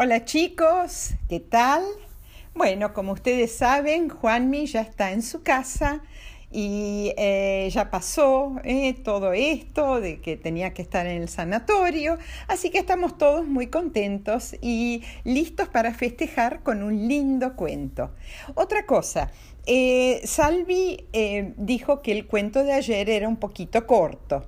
Hola chicos, ¿qué tal? Bueno, como ustedes saben, Juanmi ya está en su casa y eh, ya pasó eh, todo esto de que tenía que estar en el sanatorio, así que estamos todos muy contentos y listos para festejar con un lindo cuento. Otra cosa, eh, Salvi dijo que el cuento de ayer era un poquito corto.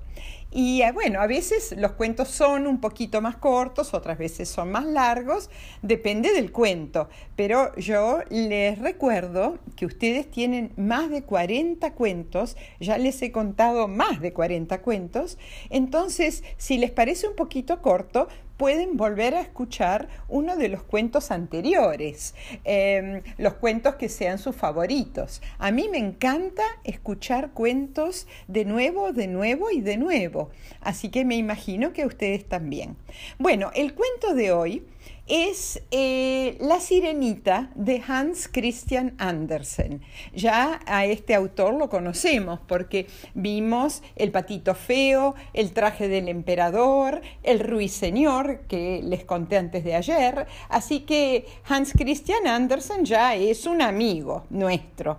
Y eh, bueno, a veces los cuentos son un poquito más cortos, otras veces son más largos, depende del cuento. Pero yo les recuerdo que ustedes tienen más de 40 cuentos, ya les he contado más de 40 cuentos, entonces si les parece un poquito corto, pueden volver a escuchar uno de los cuentos anteriores, em, los cuentos que sean sus favoritos. A mí me encanta escuchar cuentos de nuevo, de nuevo y de nuevo, así que me imagino que a ustedes también. Bueno, el cuento de hoy es eh, La Sirenita de Hans Christian Andersen. Ya a este autor lo conocemos porque vimos El Patito Feo, El Traje del Emperador, El Ruiseñor, que les conté antes de ayer. Así que Hans Christian Andersen ya es un amigo nuestro.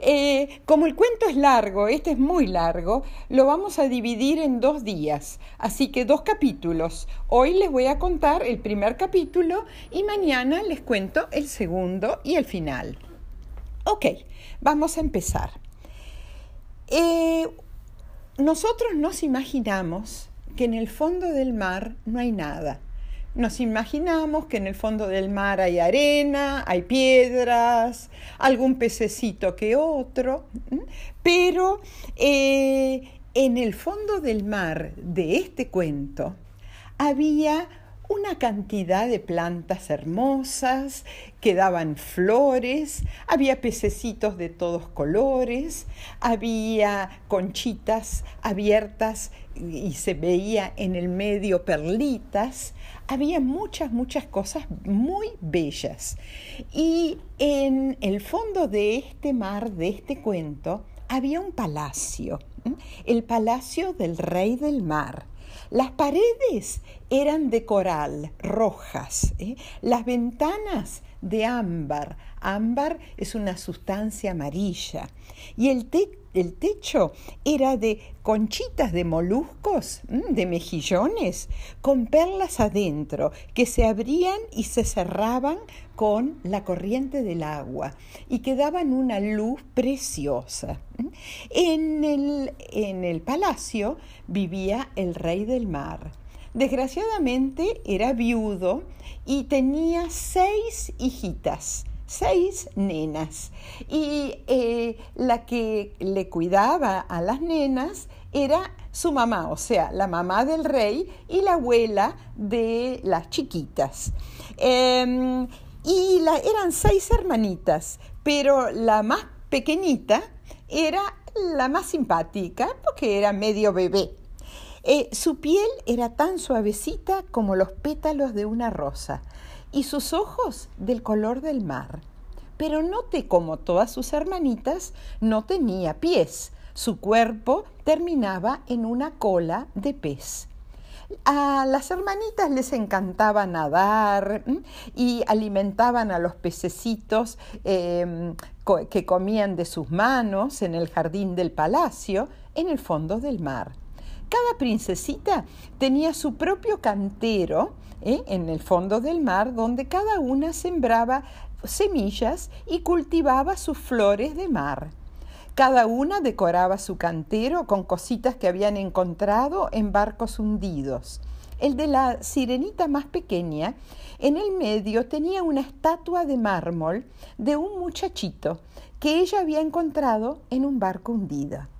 Eh, como el cuento es largo, este es muy largo, lo vamos a dividir en dos días. Así que dos capítulos. Hoy les voy a contar el primer capítulo y mañana les cuento el segundo y el final. Ok, vamos a empezar. Eh, nosotros nos imaginamos que en el fondo del mar no hay nada. Nos imaginamos que en el fondo del mar hay arena, hay piedras, algún pececito que otro, pero eh, en el fondo del mar de este cuento había una cantidad de plantas hermosas que daban flores, había pececitos de todos colores, había conchitas abiertas y se veía en el medio perlitas, había muchas, muchas cosas muy bellas. Y en el fondo de este mar, de este cuento, había un palacio, el palacio del rey del mar las paredes eran de coral, rojas, ¿eh? las ventanas de ámbar. Ámbar es una sustancia amarilla. Y el, el techo era de conchitas de moluscos, de mejillones, con perlas adentro, que se abrían y se cerraban con la corriente del agua y que daban una luz preciosa. En el, en el palacio vivía el rey del mar. Desgraciadamente era viudo y tenía seis hijitas seis nenas y eh, la que le cuidaba a las nenas era su mamá, o sea, la mamá del rey y la abuela de las chiquitas. Em, y la, eran seis hermanitas, pero la más pequeñita era la más simpática porque era medio bebé. Eh, su piel era tan suavecita como los pétalos de una rosa y sus ojos del color del mar. Pero note como todas sus hermanitas no tenía pies. Su cuerpo terminaba en una cola de pez. A las hermanitas les encantaba nadar y alimentaban a los pececitos em, que comían de sus manos en el jardín del palacio, en el fondo del mar. Cada princesita tenía su propio cantero ¿eh? en el fondo del mar, donde cada una sembraba semillas y cultivaba sus flores de mar. Cada una decoraba su cantero con cositas que habían encontrado en barcos hundidos. El de la sirenita más pequeña, en el medio tenía una estatua de mármol de un muchachito que ella había encontrado en un barco hundido.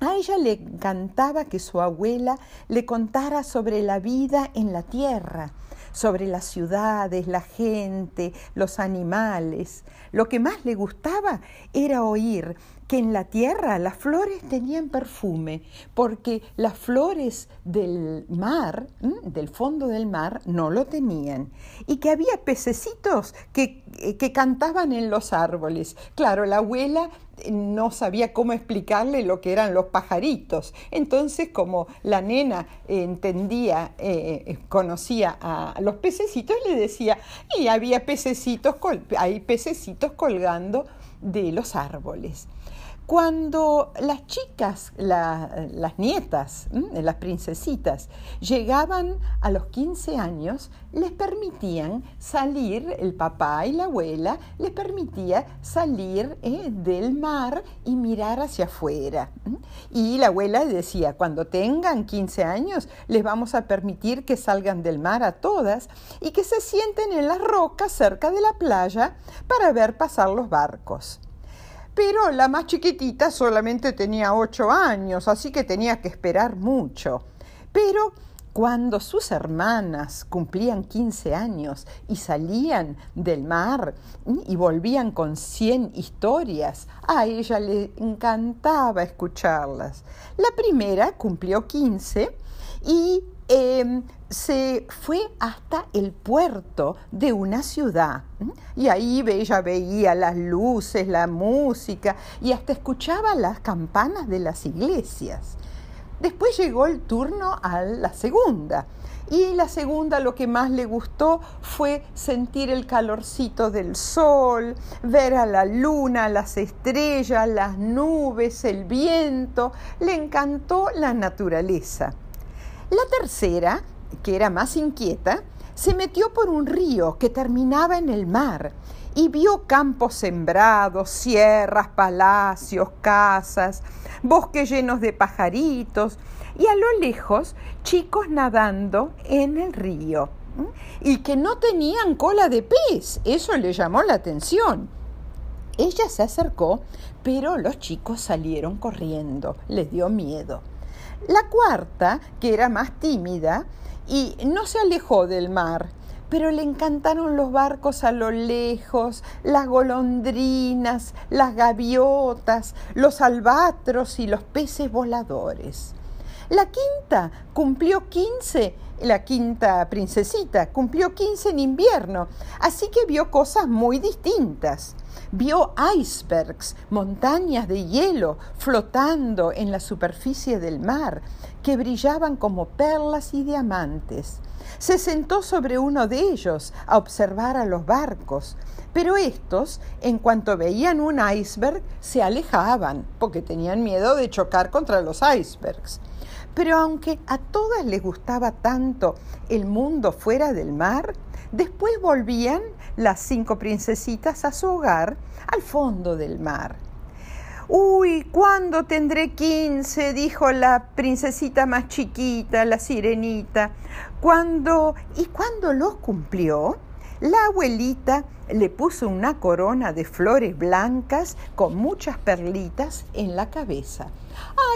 A ella le encantaba que su abuela le contara sobre la vida en la tierra, sobre las ciudades, la gente, los animales. Lo que más le gustaba era oír que en la tierra las flores tenían perfume, porque las flores del mar, del fondo del mar, no lo tenían, y que había pececitos que, que cantaban en los árboles. Claro, la abuela no sabía cómo explicarle lo que eran los pajaritos. Entonces, como la nena entendía, eh, conocía a los pececitos, le decía, y había pececitos, hay pececitos colgando de los árboles. Cuando las chicas, las nietas, las princesitas, llegaban a los 15 años, les permitían salir, el papá y la abuela les permitía salir eh, del mar y mirar hacia afuera. Y la abuela decía, cuando tengan 15 años, les vamos a permitir que salgan del mar a todas y que se sienten en las rocas cerca de la playa para ver pasar los barcos pero la más chiquitita solamente tenía ocho años, así que tenía que esperar mucho. Pero cuando sus hermanas cumplían 15 años y salían del mar y volvían con 100 historias, a ella le encantaba escucharlas. La primera cumplió 15 y Em, se fue hasta el puerto de una ciudad. Y ahí ella veía las luces, la música y hasta escuchaba las campanas de las iglesias. Después llegó el turno a la segunda. Y la segunda lo que más le gustó fue sentir el calorcito del sol, ver a la luna, las estrellas, las nubes, el viento. Le encantó la naturaleza. La tercera, que era más inquieta, se metió por un río que terminaba en el mar y vio campos sembrados, sierras, palacios, casas, bosques llenos de pajaritos y a lo lejos chicos nadando en el río y que no tenían cola de pez. Eso le llamó la atención. Ella se acercó, pero los chicos salieron corriendo, les dio miedo. La cuarta, que era más tímida, y no se alejó del mar, pero le encantaron los barcos a lo lejos, las golondrinas, las gaviotas, los albatros y los peces voladores. La quinta cumplió 15, la quinta princesita cumplió 15 en invierno, así que vio cosas muy distintas. Vio icebergs, montañas de hielo flotando en la superficie del mar, que brillaban como perlas y diamantes. Se sentó sobre uno de ellos a observar a los barcos, pero estos, en cuanto veían un iceberg, se alejaban, porque tenían miedo de chocar contra los icebergs. Pero aunque a todas les gustaba tanto el mundo fuera del mar, Después volvían las cinco princesitas a su hogar al fondo del mar. Uy, ¿cuándo tendré quince? dijo la princesita más chiquita, la sirenita. ¿Cuándo? ¿Y cuándo los cumplió? La abuelita le puso una corona de flores blancas con muchas perlitas en la cabeza.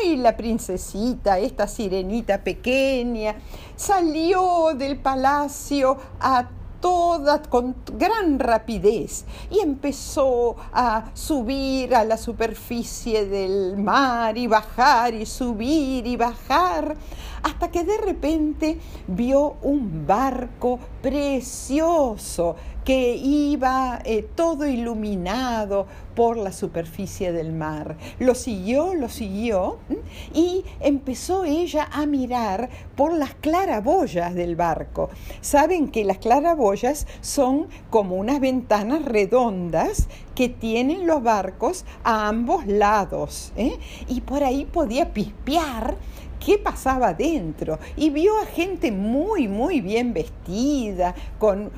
Ay, la princesita, esta sirenita pequeña, salió del palacio a toda con gran rapidez y empezó a subir a la superficie del mar y bajar y subir y bajar hasta que de repente vio un barco precioso que iba eh, todo iluminado por la superficie del mar. Lo siguió, lo siguió y empezó ella a mirar por las claraboyas del barco. Saben que las claraboyas son como unas ventanas redondas que tienen los barcos a ambos lados ¿eh? y por ahí podía pispear qué pasaba dentro y vio a gente muy, muy bien vestida, con,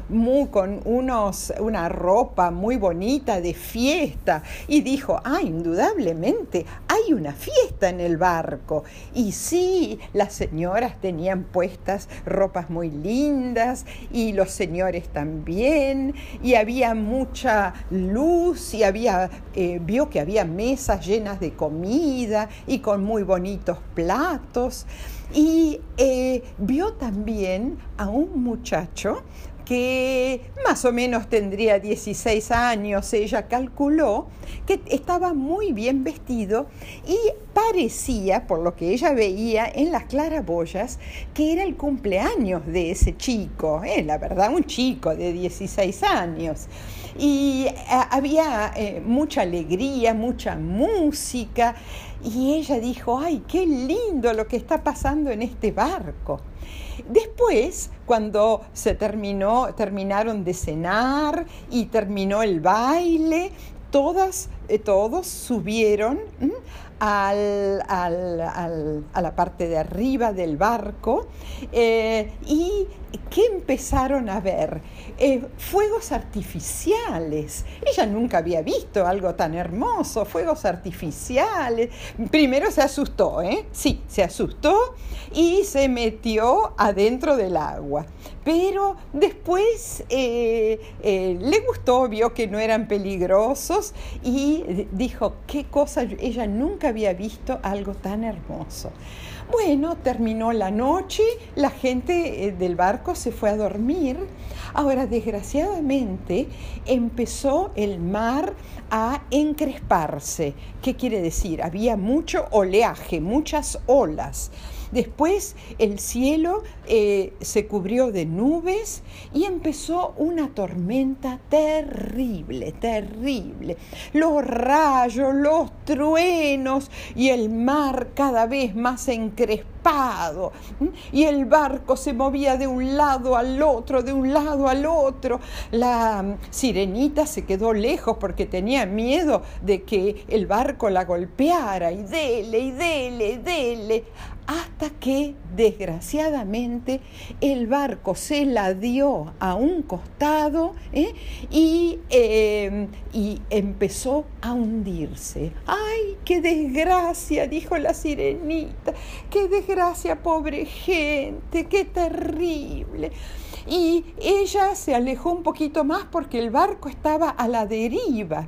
con unos, una ropa muy bonita de fiesta y dijo, ah, indudablemente hay una fiesta en el barco. Y sí, las señoras tenían puestas ropas muy lindas y los señores también y había mucha luz y había, eh, vio que había mesas llenas de comida y con muy bonitos platos y eh, vio también a un muchacho que más o menos tendría 16 años, ella calculó que estaba muy bien vestido y parecía, por lo que ella veía en las claraboyas, que era el cumpleaños de ese chico, ¿eh? la verdad, un chico de 16 años. Y eh, había eh, mucha alegría, mucha música, y ella dijo, ay, qué lindo lo que está pasando en este barco. Después, cuando se terminó, terminaron de cenar y terminó el baile, todas, eh, todos subieron al, a la parte de arriba del barco eh, y ¿qué empezaron a ver? Eh, fuegos artificiales. Ella nunca había visto algo tan hermoso, fuegos artificiales. Primero se asustó, ¿eh? Sí, se asustó y se metió adentro del agua. Pero después eh, eh, le gustó, vio que no eran peligrosos y dijo, qué cosa, ella nunca había visto algo tan hermoso. Bueno, terminó la noche, la gente del barco se fue a dormir Ahora, desgraciadamente, empezó el mar a encresparse. ¿Qué quiere decir? Había mucho oleaje, muchas olas. Después el cielo eh, se cubrió de nubes y empezó una tormenta terrible, terrible. Los rayos, los truenos y el mar cada vez más encrespado. Y el barco se movía de un lado al otro, de un lado al otro. La sirenita se quedó lejos porque tenía miedo de que el barco la golpeara y dele y dele y dele hasta que desgraciadamente el barco se la dio a un costado ¿eh? y, em, y, empezó a hundirse. ¡Ay, qué desgracia! dijo la sirenita. ¡Qué desgracia, pobre gente! ¡Qué terrible! Y ella se alejó un poquito más porque el barco estaba a la deriva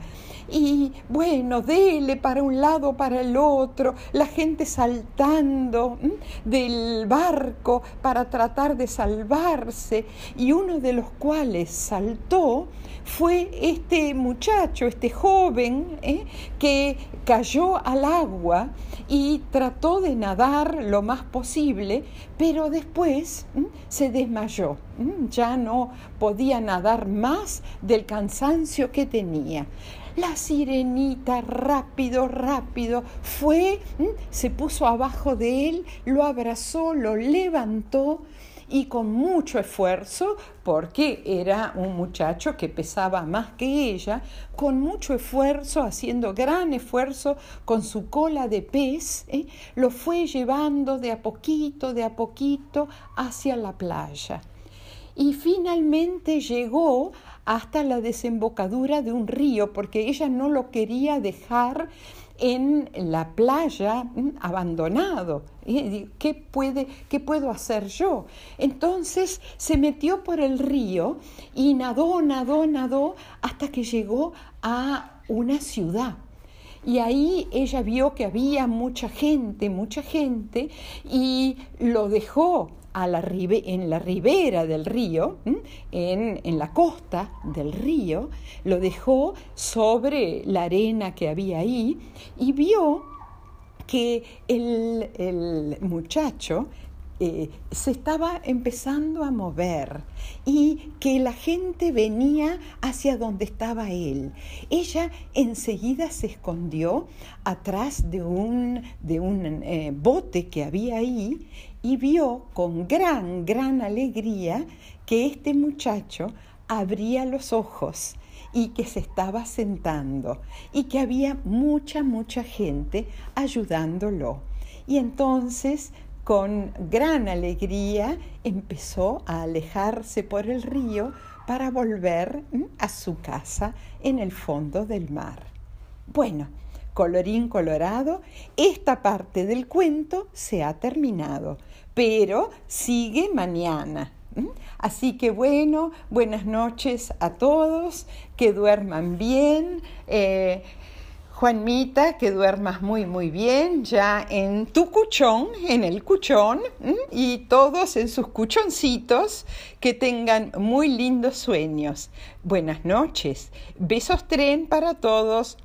y bueno, dele para un lado, para el otro, la gente saltando del barco para tratar de salvarse y uno de los cuales saltó fue este muchacho, este joven ¿eh? que cayó al agua y trató de nadar lo más posible, pero después se desmayó. Ya no podía nadar más del cansancio que tenía. La sirenita rápido, rápido fue, se puso abajo de él, lo abrazó, lo levantó y con mucho esfuerzo, porque era un muchacho que pesaba más que ella, con mucho esfuerzo, haciendo gran esfuerzo con su cola de pez, ¿eh? lo fue llevando de a poquito, de a poquito hacia la playa. Y finalmente llegó hasta la desembocadura de un río, porque ella no lo quería dejar en la playa mm, abandonado. ¿Qué, puede, ¿Qué puedo hacer yo? Entonces se metió por el río y nadó, nadó, nadó hasta que llegó a una ciudad. Y ahí ella vio que había mucha gente, mucha gente, y lo dejó la en la ribera del río, en, en, la costa del río, lo dejó sobre la arena que había ahí y vio que el, el muchacho eh, se estaba empezando a mover y que la gente venía hacia donde estaba él. Ella enseguida se escondió atrás de un, de un eh, bote que había ahí y vio con gran, gran alegría que este muchacho abría los ojos y que se estaba sentando y que había mucha, mucha gente ayudándolo. Y entonces con gran alegría empezó a alejarse por el río para volver a su casa en el fondo del mar. Bueno, colorín colorado, esta parte del cuento se ha terminado, pero sigue mañana. Así que bueno, buenas noches a todos, que duerman bien. Eh, Juanmita, que duermas muy muy bien ya en tu cuchón, en el cuchón, y todos en sus cuchoncitos que tengan muy lindos sueños. Buenas noches. Besos tren para todos.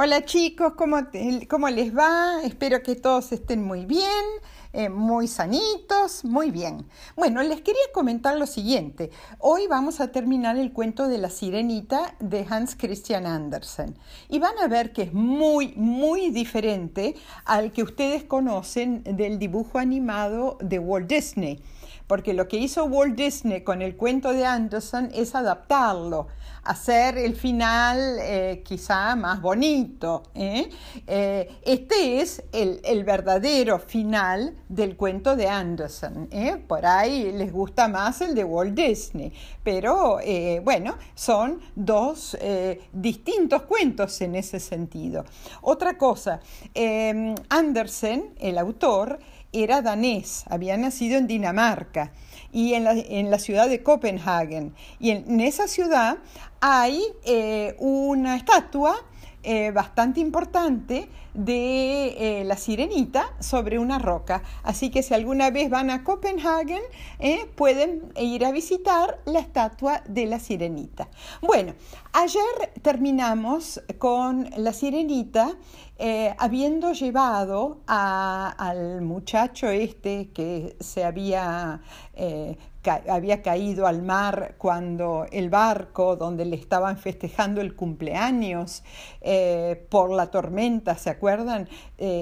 Hola chicos, ¿cómo, ¿cómo, les va? Espero que todos estén muy bien. Eh, muy sanitos, muy bien. Bueno, les quería comentar lo siguiente. Hoy vamos a terminar el cuento de la sirenita de Hans Christian Andersen. Y van a ver que es muy, muy diferente al que ustedes conocen del dibujo animado de Walt Disney porque lo que hizo Walt Disney con el cuento de Anderson es adaptarlo, hacer el final eh, quizá más bonito. ¿eh? Eh, este es el, verdadero final del cuento de Anderson. Por ahí les gusta más el de Walt Disney, pero bueno, son dos distintos cuentos en ese sentido. Otra cosa, Andersen, el autor, era danés, había nacido en Dinamarca y en la, en la ciudad de Copenhagen. Y en, esa ciudad hay eh, una estatua eh, bastante importante de eh, la sirenita sobre una roca. Así que si alguna vez van a Copenhagen, pueden ir a visitar la estatua de la sirenita. Bueno, ayer terminamos con la sirenita eh, habiendo llevado al muchacho este que se había, eh, había caído al mar cuando el barco donde le estaban festejando el cumpleaños eh, por la tormenta, ¿se acuerdan?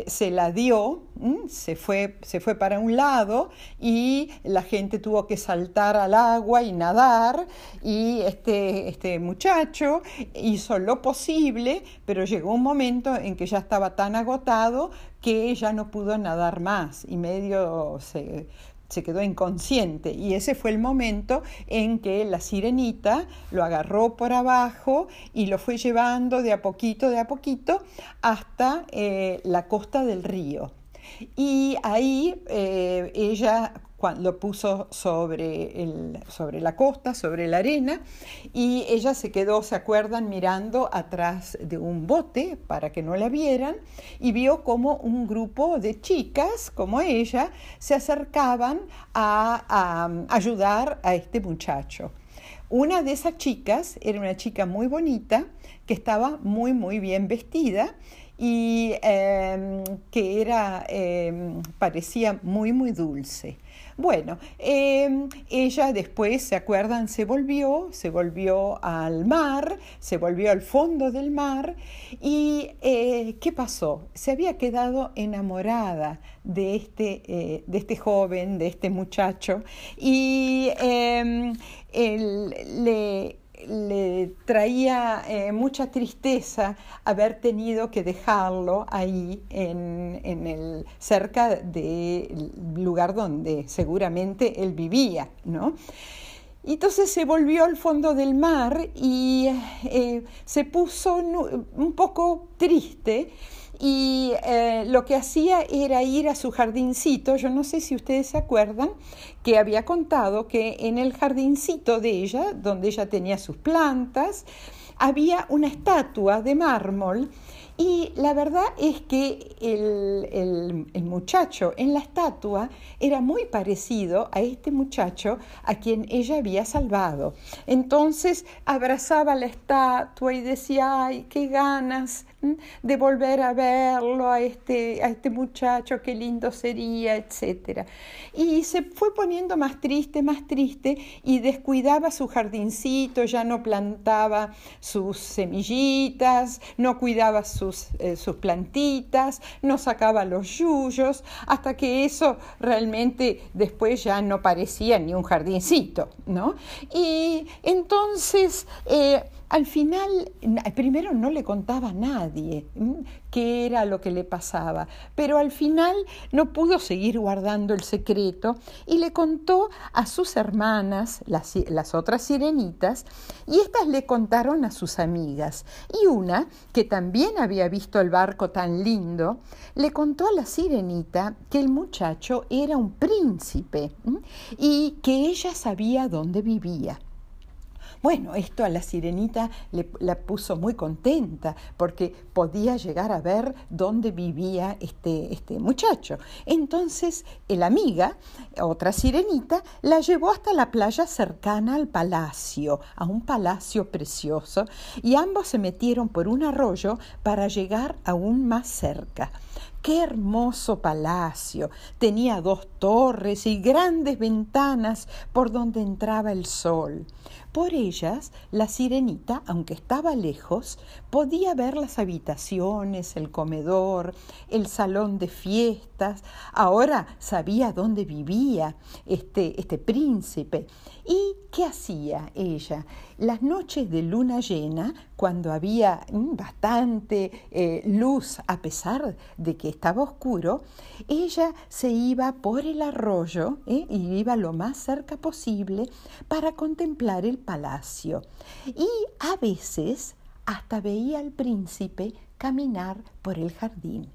se la dio, se fue, se fue para un lado y la gente tuvo que saltar al agua y nadar y este, este muchacho hizo lo posible, pero llegó un momento en que ya estaba tan agotado que ella no pudo nadar más y medio se, quedó inconsciente y ese fue el momento en que la sirenita lo agarró por abajo y lo fue llevando de a poquito, de a poquito hasta eh, la costa del río. Y ahí eh, ella lo puso sobre, el, sobre la costa, sobre la arena, y ella se quedó, ¿se acuerdan?, mirando atrás de un bote para que no la vieran, y vio como un grupo de chicas, como ella, se acercaban a, ayudar a este muchacho. Una de esas chicas era una chica muy bonita, que estaba muy, muy bien vestida, y em, que era, em, parecía muy, muy dulce. Bueno, em, ella después, ¿se acuerdan? Se volvió, se volvió al mar, se volvió al fondo del mar y eh, ¿qué pasó? Se había quedado enamorada de este, eh, de este joven, de este muchacho y él, le le traía eh, mucha tristeza haber tenido que dejarlo ahí en, el, cerca del lugar donde seguramente él vivía, ¿no? entonces se volvió al fondo del mar y eh, se puso un poco triste y eh, lo que hacía era ir a su jardincito, yo no sé si ustedes se acuerdan, que había contado que en el jardincito de ella, donde ella tenía sus plantas, había una estatua de mármol y la verdad es que el, muchacho en la estatua era muy parecido a este muchacho a quien ella había salvado. Entonces abrazaba la estatua y decía, ay, qué ganas de volver a verlo, a este, a este muchacho, qué lindo sería, etc. Y se fue poniendo más triste, más triste y descuidaba su jardincito, ya no plantaba sus semillitas, no cuidaba sus, eh, sus plantitas, no sacaba los yuyos, hasta que eso realmente después ya no parecía ni un jardincito, ¿no? Y entonces... Eh, al final, primero no le contaba a nadie qué era lo que le pasaba, pero al final no pudo seguir guardando el secreto y le contó a sus hermanas, las, otras sirenitas, y éstas le contaron a sus amigas. Y una, que también había visto el barco tan lindo, le contó a la sirenita que el muchacho era un príncipe y que ella sabía dónde vivía. Bueno, esto a la sirenita le, la puso muy contenta porque podía llegar a ver dónde vivía este, este muchacho. Entonces, la amiga, otra sirenita, la llevó hasta la playa cercana al palacio, a un palacio precioso, y ambos se metieron por un arroyo para llegar aún más cerca. Qué hermoso palacio. Tenía dos torres y grandes ventanas por donde entraba el sol. Por ellas, la sirenita, aunque estaba lejos, podía ver las habitaciones, el comedor, el salón de fiestas. Ahora sabía dónde vivía este, este príncipe. ¿Y qué hacía ella? Las noches de luna llena, cuando había mm, bastante eh, luz a pesar de que estaba oscuro, ella se iba por el arroyo ¿eh? y iba lo más cerca posible para contemplar el palacio. Y a veces hasta veía al príncipe caminar por el jardín.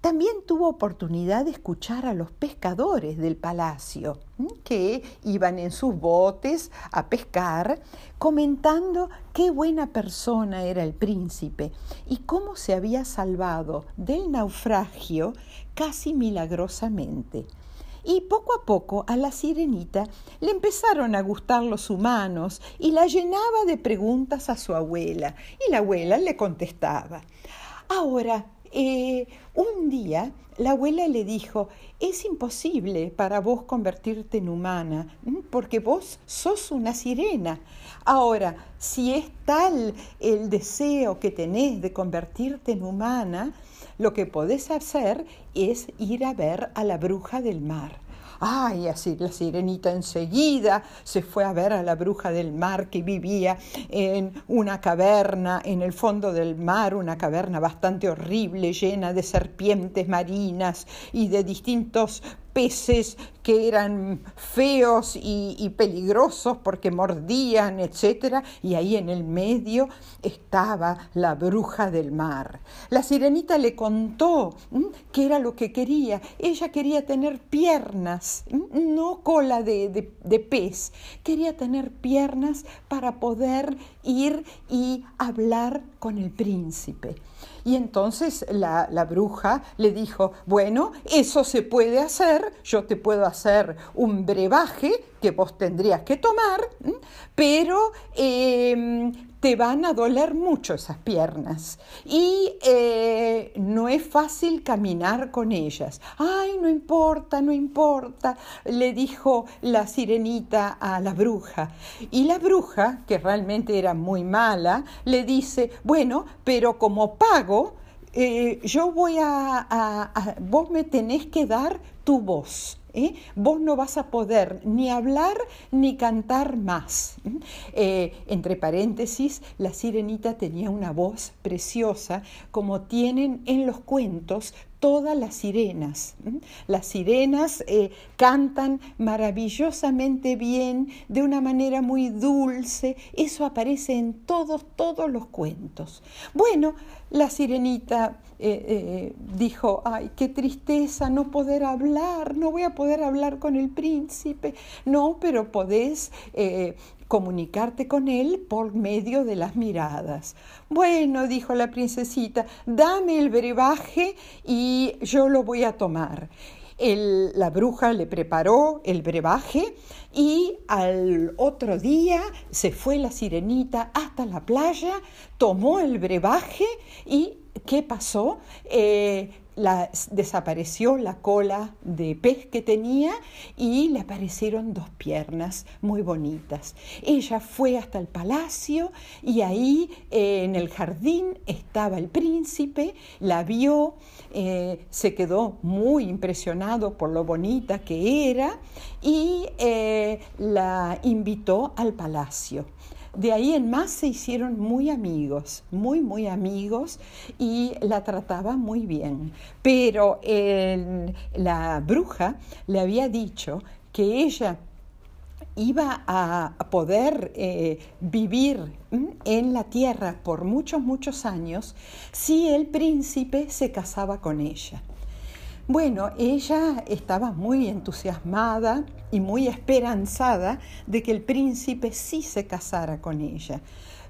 También tuvo oportunidad de escuchar a los pescadores del palacio, que iban en sus botes a pescar, comentando qué buena persona era el príncipe y cómo se había salvado del naufragio casi milagrosamente. Y poco a poco a la sirenita le empezaron a gustar los humanos y la llenaba de preguntas a su abuela y la abuela le contestaba. Ahora, eh, un día la abuela le dijo, es imposible para vos convertirte en humana, porque vos sos una sirena. Ahora, si es tal el deseo que tenés de convertirte en humana, lo que podés hacer es ir a ver a la bruja del mar. Ay, así la sirenita enseguida se fue a ver a la bruja del mar que vivía en una caverna en el fondo del mar, una caverna bastante horrible, llena de serpientes marinas y de distintos peces que eran feos y, peligrosos porque mordían, etc. Y ahí en el medio estaba la bruja del mar. La sirenita le contó qué era lo que quería. Ella quería tener piernas, no cola de, de pez. Quería tener piernas para poder ir y hablar con el príncipe. Y entonces la, bruja le dijo, bueno, eso se puede hacer, yo te puedo hacer un brebaje que vos tendrías que tomar, pero em, te van a doler mucho esas piernas y eh, no es fácil caminar con ellas. Ay, no importa, no importa, le dijo la sirenita a la bruja. Y la bruja, que realmente era muy mala, le dice, bueno, pero como pago, eh, yo voy a, vos me tenés que dar tu voz. ¿Eh? Vos no vas a poder ni hablar ni cantar más. ¿eh? entre paréntesis, la sirenita tenía una voz preciosa, como tienen en los cuentos todas las sirenas. Las sirenas eh, cantan maravillosamente bien, de una manera muy dulce. Eso aparece en todos, todos los cuentos. Bueno, la sirenita eh, eh, dijo, ay, qué tristeza no poder hablar, no voy a poder hablar con el príncipe. No, pero podés comunicarte con él por medio de las miradas. Bueno, dijo la princesita, dame el brebaje y yo lo voy a tomar. la bruja le preparó el brebaje y al otro día se fue la sirenita hasta la playa, tomó el brebaje y ¿qué pasó? Eh, desapareció la cola de pez que tenía y le aparecieron dos piernas muy bonitas. Ella fue hasta el palacio y ahí eh, en el jardín estaba el príncipe, la vio, eh, se quedó muy impresionado por lo bonita que era y eh, la invitó al palacio. De ahí en más se hicieron muy amigos, muy, muy amigos y la trataba muy bien. Pero la bruja le había dicho que ella iba a poder eh, vivir en la tierra por muchos, muchos años si el príncipe se casaba con ella. Bueno, ella estaba muy entusiasmada y muy esperanzada de que el príncipe sí se casara con ella.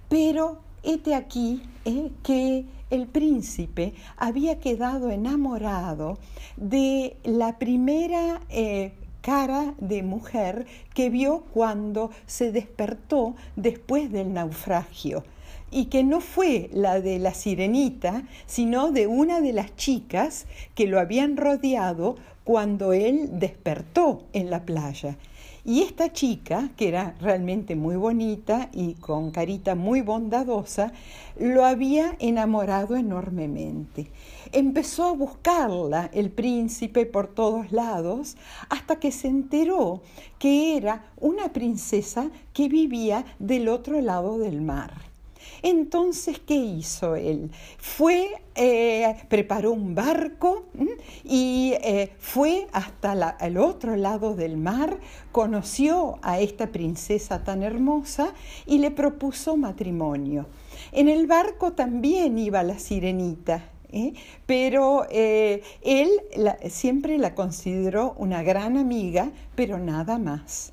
Pero hete aquí eh, que el príncipe había quedado enamorado de la primera eh, cara de mujer que vio cuando se despertó después del naufragio y que no fue la de la sirenita, sino de una de las chicas que lo habían rodeado cuando él despertó en la playa. Y esta chica, que era realmente muy bonita y con carita muy bondadosa, lo había enamorado enormemente. Empezó a buscarla el príncipe por todos lados hasta que se enteró que era una princesa que vivía del otro lado del mar. Entonces, ¿qué hizo él? Fue, eh, preparó un barco y eh, fue hasta el otro lado del mar, conoció a esta princesa tan hermosa y le propuso matrimonio. En el barco también iba la sirenita, ¿eh? pero él siempre la consideró una gran amiga, pero nada más.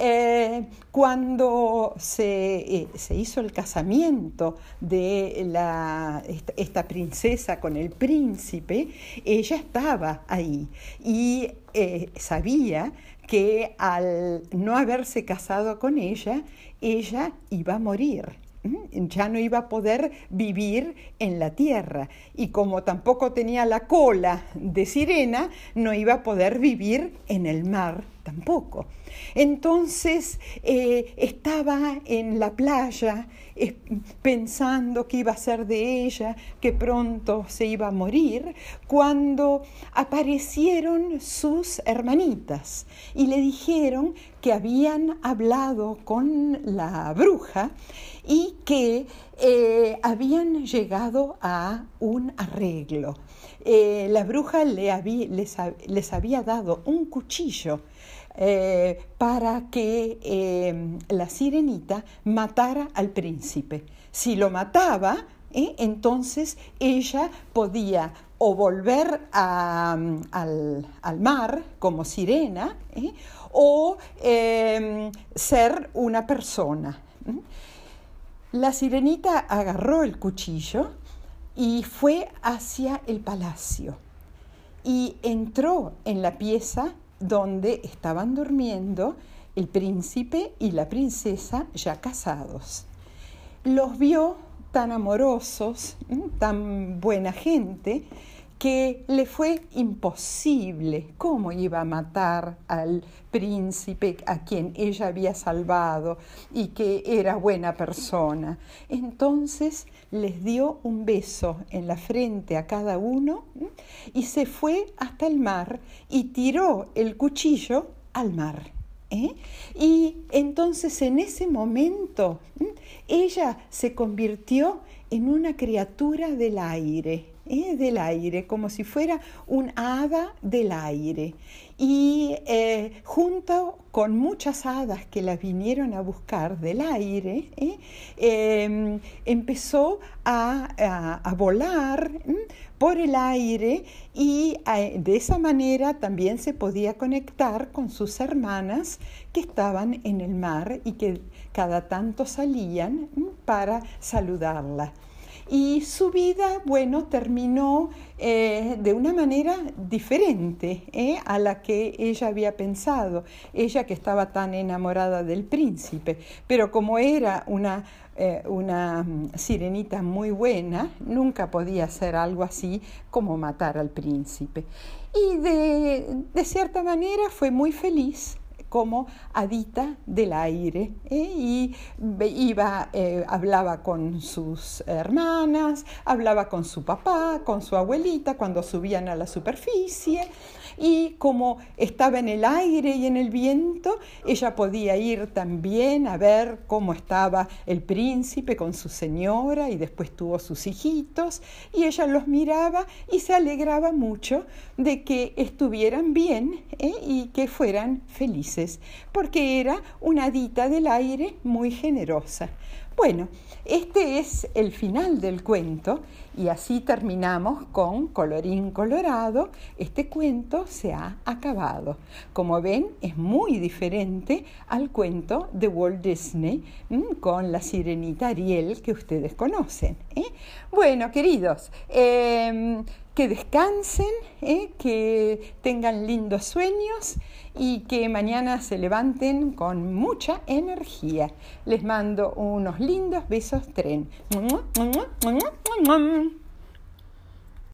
Eh, cuando eh, se, hizo el casamiento de la, esta, princesa con el príncipe, ella estaba ahí y eh, sabía que al no haberse casado con ella, ella iba a morir ya no iba a poder vivir en la tierra y como tampoco tenía la cola de sirena, no iba a poder vivir en el mar tampoco. Entonces eh, estaba en la playa pensando que iba a ser de ella, que pronto se iba a morir, cuando aparecieron sus hermanitas y le dijeron habían hablado con la bruja y que eh, habían llegado a un arreglo. Eh, la bruja les había dado un cuchillo eh, para que la sirenita matara al príncipe. Si lo mataba, entonces ella podía o volver al, mar como sirena o em, ser una persona. La sirenita agarró el cuchillo y fue hacia el palacio y entró en la pieza donde estaban durmiendo el príncipe y la princesa ya casados. Los vio tan amorosos, tan buena gente, que le fue imposible cómo iba a matar al príncipe a quien ella había salvado y que era buena persona. Entonces les dio un beso en la frente a cada uno y se fue hasta el mar y tiró el cuchillo al mar. ¿eh? Y entonces en ese momento ella se convirtió en una criatura del aire del aire, como si fuera un hada del aire. Y eh, junto con muchas hadas que la vinieron a buscar del aire, ¿eh? em, empezó a, volar por el aire y de esa manera también se podía conectar con sus hermanas que estaban en el mar y que cada tanto salían para saludarla. Y su vida, bueno, terminó eh, de una manera diferente ¿eh? a la que ella había pensado, ella que estaba tan enamorada del príncipe, pero como era una, eh, una mm, sirenita muy buena, nunca podía hacer algo así como matar al príncipe. Y de, de cierta manera fue muy feliz como Adita del aire ¿eh? y iba, eh, hablaba con sus hermanas, hablaba con su papá, con su abuelita cuando subían a la superficie y como estaba en el aire y en el viento, ella podía ir también a ver cómo estaba el príncipe con su señora y después tuvo sus hijitos y ella los miraba y se alegraba mucho de que estuvieran bien ¿eh? y que fueran felices, porque era una hadita del aire muy generosa. Bueno, este es el final del cuento y así terminamos con Colorín Colorado. Este cuento se ha acabado. Como ven, es muy diferente al cuento de Walt Disney con la sirenita Ariel que ustedes conocen. ¿eh? Bueno, queridos, em, que descansen, ¿eh? que tengan lindos sueños y que mañana se levanten con mucha energía. Les mando unos lindos besos tren.